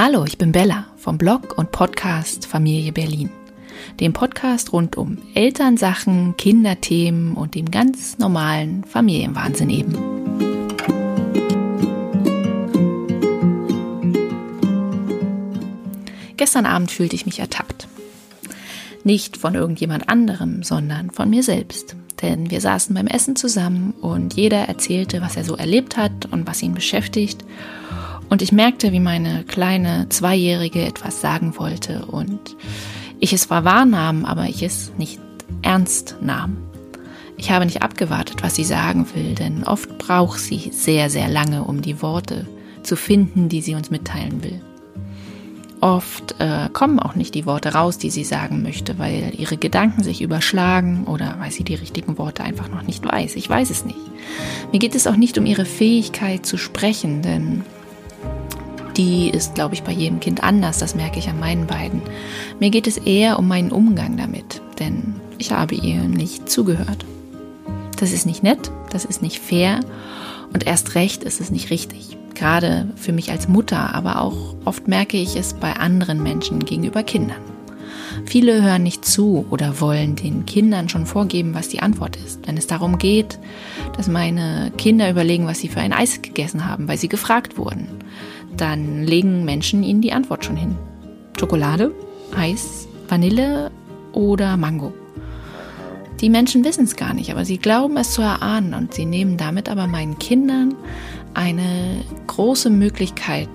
Hallo, ich bin Bella vom Blog und Podcast Familie Berlin. Dem Podcast rund um Elternsachen, Kinderthemen und dem ganz normalen Familienwahnsinn eben. Gestern Abend fühlte ich mich ertappt. Nicht von irgendjemand anderem, sondern von mir selbst. Denn wir saßen beim Essen zusammen und jeder erzählte, was er so erlebt hat und was ihn beschäftigt. Und ich merkte, wie meine kleine Zweijährige etwas sagen wollte und ich es zwar wahrnahm, aber ich es nicht ernst nahm. Ich habe nicht abgewartet, was sie sagen will, denn oft braucht sie sehr, sehr lange, um die Worte zu finden, die sie uns mitteilen will. Oft äh, kommen auch nicht die Worte raus, die sie sagen möchte, weil ihre Gedanken sich überschlagen oder weil sie die richtigen Worte einfach noch nicht weiß. Ich weiß es nicht. Mir geht es auch nicht um ihre Fähigkeit zu sprechen, denn die ist, glaube ich, bei jedem Kind anders. Das merke ich an meinen beiden. Mir geht es eher um meinen Umgang damit, denn ich habe ihr nicht zugehört. Das ist nicht nett, das ist nicht fair und erst recht ist es nicht richtig. Gerade für mich als Mutter, aber auch oft merke ich es bei anderen Menschen gegenüber Kindern. Viele hören nicht zu oder wollen den Kindern schon vorgeben, was die Antwort ist. Wenn es darum geht, dass meine Kinder überlegen, was sie für ein Eis gegessen haben, weil sie gefragt wurden, dann legen Menschen ihnen die Antwort schon hin. Schokolade, Eis, Vanille oder Mango. Die Menschen wissen es gar nicht, aber sie glauben es zu erahnen und sie nehmen damit aber meinen Kindern eine große Möglichkeit,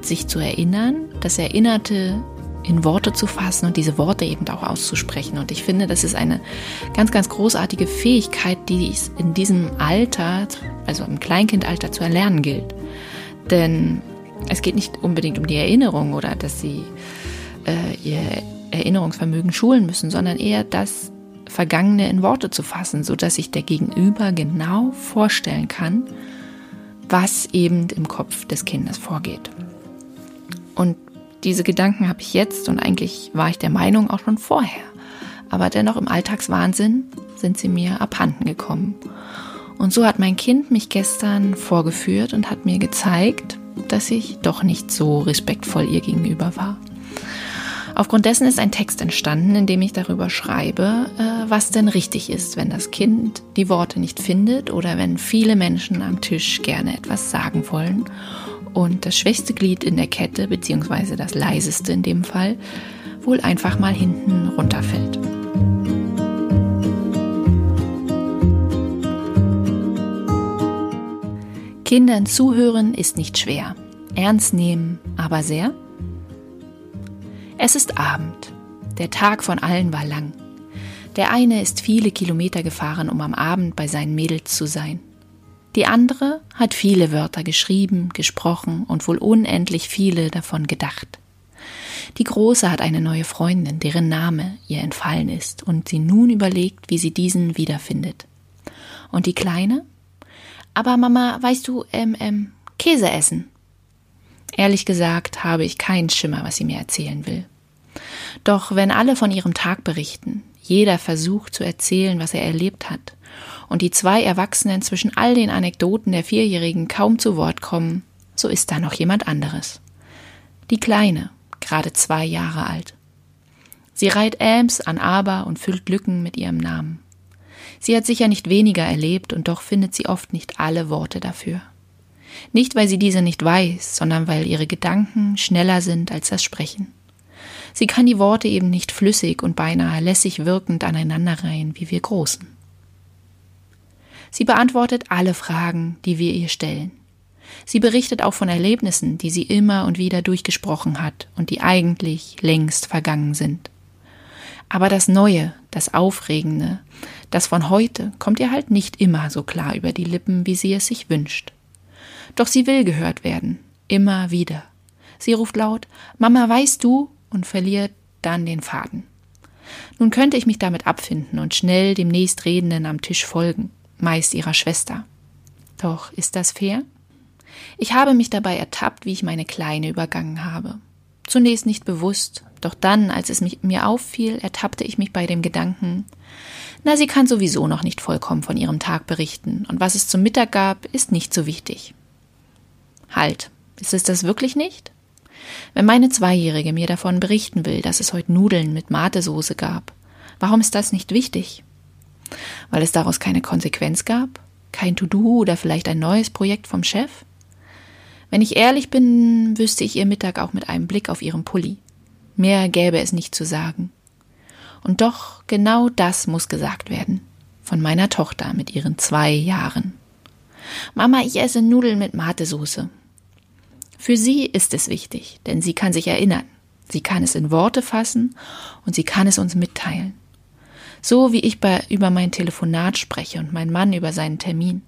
sich zu erinnern, das Erinnerte in Worte zu fassen und diese Worte eben auch auszusprechen. Und ich finde, das ist eine ganz, ganz großartige Fähigkeit, die es in diesem Alter, also im Kleinkindalter zu erlernen gilt. Denn es geht nicht unbedingt um die Erinnerung oder dass sie äh, ihr Erinnerungsvermögen schulen müssen, sondern eher das Vergangene in Worte zu fassen, sodass sich der Gegenüber genau vorstellen kann, was eben im Kopf des Kindes vorgeht. Und diese Gedanken habe ich jetzt und eigentlich war ich der Meinung auch schon vorher. Aber dennoch im Alltagswahnsinn sind sie mir abhanden gekommen. Und so hat mein Kind mich gestern vorgeführt und hat mir gezeigt, dass ich doch nicht so respektvoll ihr gegenüber war. Aufgrund dessen ist ein Text entstanden, in dem ich darüber schreibe, äh, was denn richtig ist, wenn das Kind die Worte nicht findet oder wenn viele Menschen am Tisch gerne etwas sagen wollen und das schwächste Glied in der Kette, beziehungsweise das leiseste in dem Fall, wohl einfach mal hinten runterfällt. Kindern zuhören ist nicht schwer, ernst nehmen aber sehr. Es ist Abend. Der Tag von allen war lang. Der eine ist viele Kilometer gefahren, um am Abend bei seinen Mädels zu sein. Die andere hat viele Wörter geschrieben, gesprochen und wohl unendlich viele davon gedacht. Die Große hat eine neue Freundin, deren Name ihr entfallen ist und sie nun überlegt, wie sie diesen wiederfindet. Und die Kleine? Aber Mama, weißt du, ähm, ähm, Käse essen. Ehrlich gesagt habe ich keinen Schimmer, was sie mir erzählen will. Doch wenn alle von ihrem Tag berichten, jeder versucht zu erzählen, was er erlebt hat, und die zwei Erwachsenen zwischen all den Anekdoten der Vierjährigen kaum zu Wort kommen, so ist da noch jemand anderes. Die Kleine, gerade zwei Jahre alt. Sie reiht Äms an Aber und füllt Lücken mit ihrem Namen. Sie hat sicher nicht weniger erlebt und doch findet sie oft nicht alle Worte dafür. Nicht, weil sie diese nicht weiß, sondern weil ihre Gedanken schneller sind als das Sprechen. Sie kann die Worte eben nicht flüssig und beinahe lässig wirkend aneinanderreihen wie wir Großen. Sie beantwortet alle Fragen, die wir ihr stellen. Sie berichtet auch von Erlebnissen, die sie immer und wieder durchgesprochen hat und die eigentlich längst vergangen sind. Aber das Neue, das Aufregende, das von heute kommt ihr halt nicht immer so klar über die Lippen, wie sie es sich wünscht. Doch sie will gehört werden, immer wieder. Sie ruft laut Mama, weißt du? und verliert dann den Faden. Nun könnte ich mich damit abfinden und schnell dem nächstredenden am Tisch folgen, meist ihrer Schwester. Doch ist das fair? Ich habe mich dabei ertappt, wie ich meine Kleine übergangen habe. Zunächst nicht bewusst, doch dann, als es mich, mir auffiel, ertappte ich mich bei dem Gedanken, na, sie kann sowieso noch nicht vollkommen von ihrem Tag berichten, und was es zum Mittag gab, ist nicht so wichtig. Halt, ist es das wirklich nicht? Wenn meine Zweijährige mir davon berichten will, dass es heute Nudeln mit Matesoße gab, warum ist das nicht wichtig? Weil es daraus keine Konsequenz gab? Kein To-Do oder vielleicht ein neues Projekt vom Chef? Wenn ich ehrlich bin, wüsste ich ihr Mittag auch mit einem Blick auf ihren Pulli. Mehr gäbe es nicht zu sagen. Und doch genau das muss gesagt werden. Von meiner Tochter mit ihren zwei Jahren. Mama, ich esse Nudeln mit Matesoße. Für sie ist es wichtig, denn sie kann sich erinnern. Sie kann es in Worte fassen und sie kann es uns mitteilen. So wie ich bei, über mein Telefonat spreche und mein Mann über seinen Termin.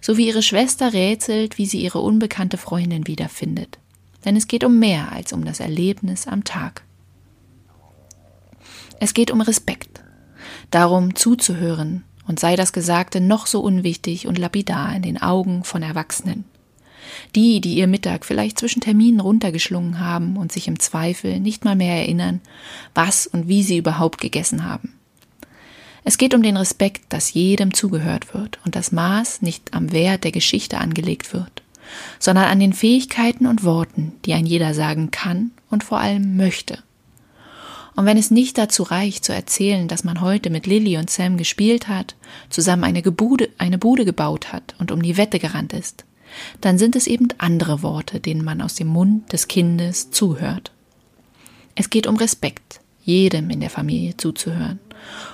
So wie ihre Schwester rätselt, wie sie ihre unbekannte Freundin wiederfindet. Denn es geht um mehr als um das Erlebnis am Tag. Es geht um Respekt, darum zuzuhören, und sei das Gesagte noch so unwichtig und lapidar in den Augen von Erwachsenen. Die, die ihr Mittag vielleicht zwischen Terminen runtergeschlungen haben und sich im Zweifel nicht mal mehr erinnern, was und wie sie überhaupt gegessen haben. Es geht um den Respekt, dass jedem zugehört wird und das Maß nicht am Wert der Geschichte angelegt wird, sondern an den Fähigkeiten und Worten, die ein jeder sagen kann und vor allem möchte. Und wenn es nicht dazu reicht, zu erzählen, dass man heute mit Lilly und Sam gespielt hat, zusammen eine, Gebude, eine Bude gebaut hat und um die Wette gerannt ist, dann sind es eben andere Worte, denen man aus dem Mund des Kindes zuhört. Es geht um Respekt, jedem in der Familie zuzuhören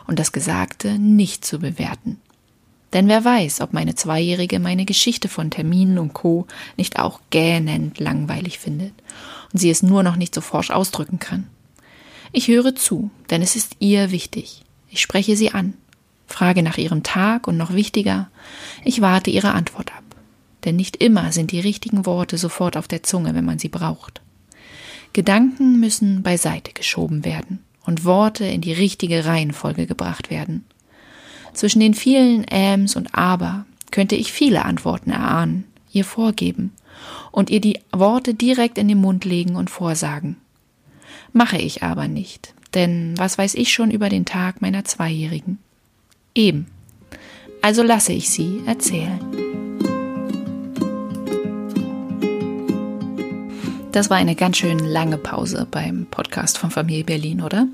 und das Gesagte nicht zu bewerten. Denn wer weiß, ob meine Zweijährige meine Geschichte von Terminen und Co. nicht auch gähnend langweilig findet und sie es nur noch nicht so forsch ausdrücken kann. Ich höre zu, denn es ist ihr wichtig. Ich spreche sie an, frage nach ihrem Tag und noch wichtiger, ich warte ihre Antwort ab. Denn nicht immer sind die richtigen Worte sofort auf der Zunge, wenn man sie braucht. Gedanken müssen beiseite geschoben werden und Worte in die richtige Reihenfolge gebracht werden. Zwischen den vielen Äms und Aber könnte ich viele Antworten erahnen, ihr vorgeben und ihr die Worte direkt in den Mund legen und vorsagen. Mache ich aber nicht, denn was weiß ich schon über den Tag meiner Zweijährigen? Eben. Also lasse ich sie erzählen. Das war eine ganz schön lange Pause beim Podcast von Familie Berlin, oder?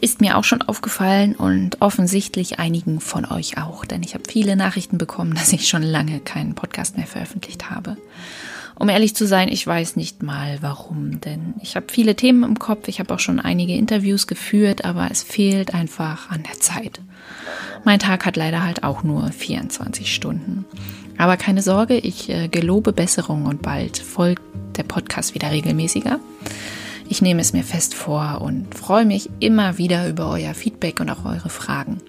Ist mir auch schon aufgefallen und offensichtlich einigen von euch auch, denn ich habe viele Nachrichten bekommen, dass ich schon lange keinen Podcast mehr veröffentlicht habe. Um ehrlich zu sein, ich weiß nicht mal warum, denn ich habe viele Themen im Kopf, ich habe auch schon einige Interviews geführt, aber es fehlt einfach an der Zeit. Mein Tag hat leider halt auch nur 24 Stunden. Aber keine Sorge, ich äh, gelobe Besserung und bald folgt der Podcast wieder regelmäßiger. Ich nehme es mir fest vor und freue mich immer wieder über euer Feedback und auch eure Fragen.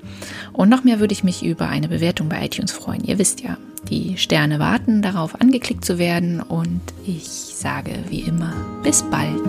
Und noch mehr würde ich mich über eine Bewertung bei iTunes freuen. Ihr wisst ja, die Sterne warten darauf, angeklickt zu werden. Und ich sage wie immer, bis bald.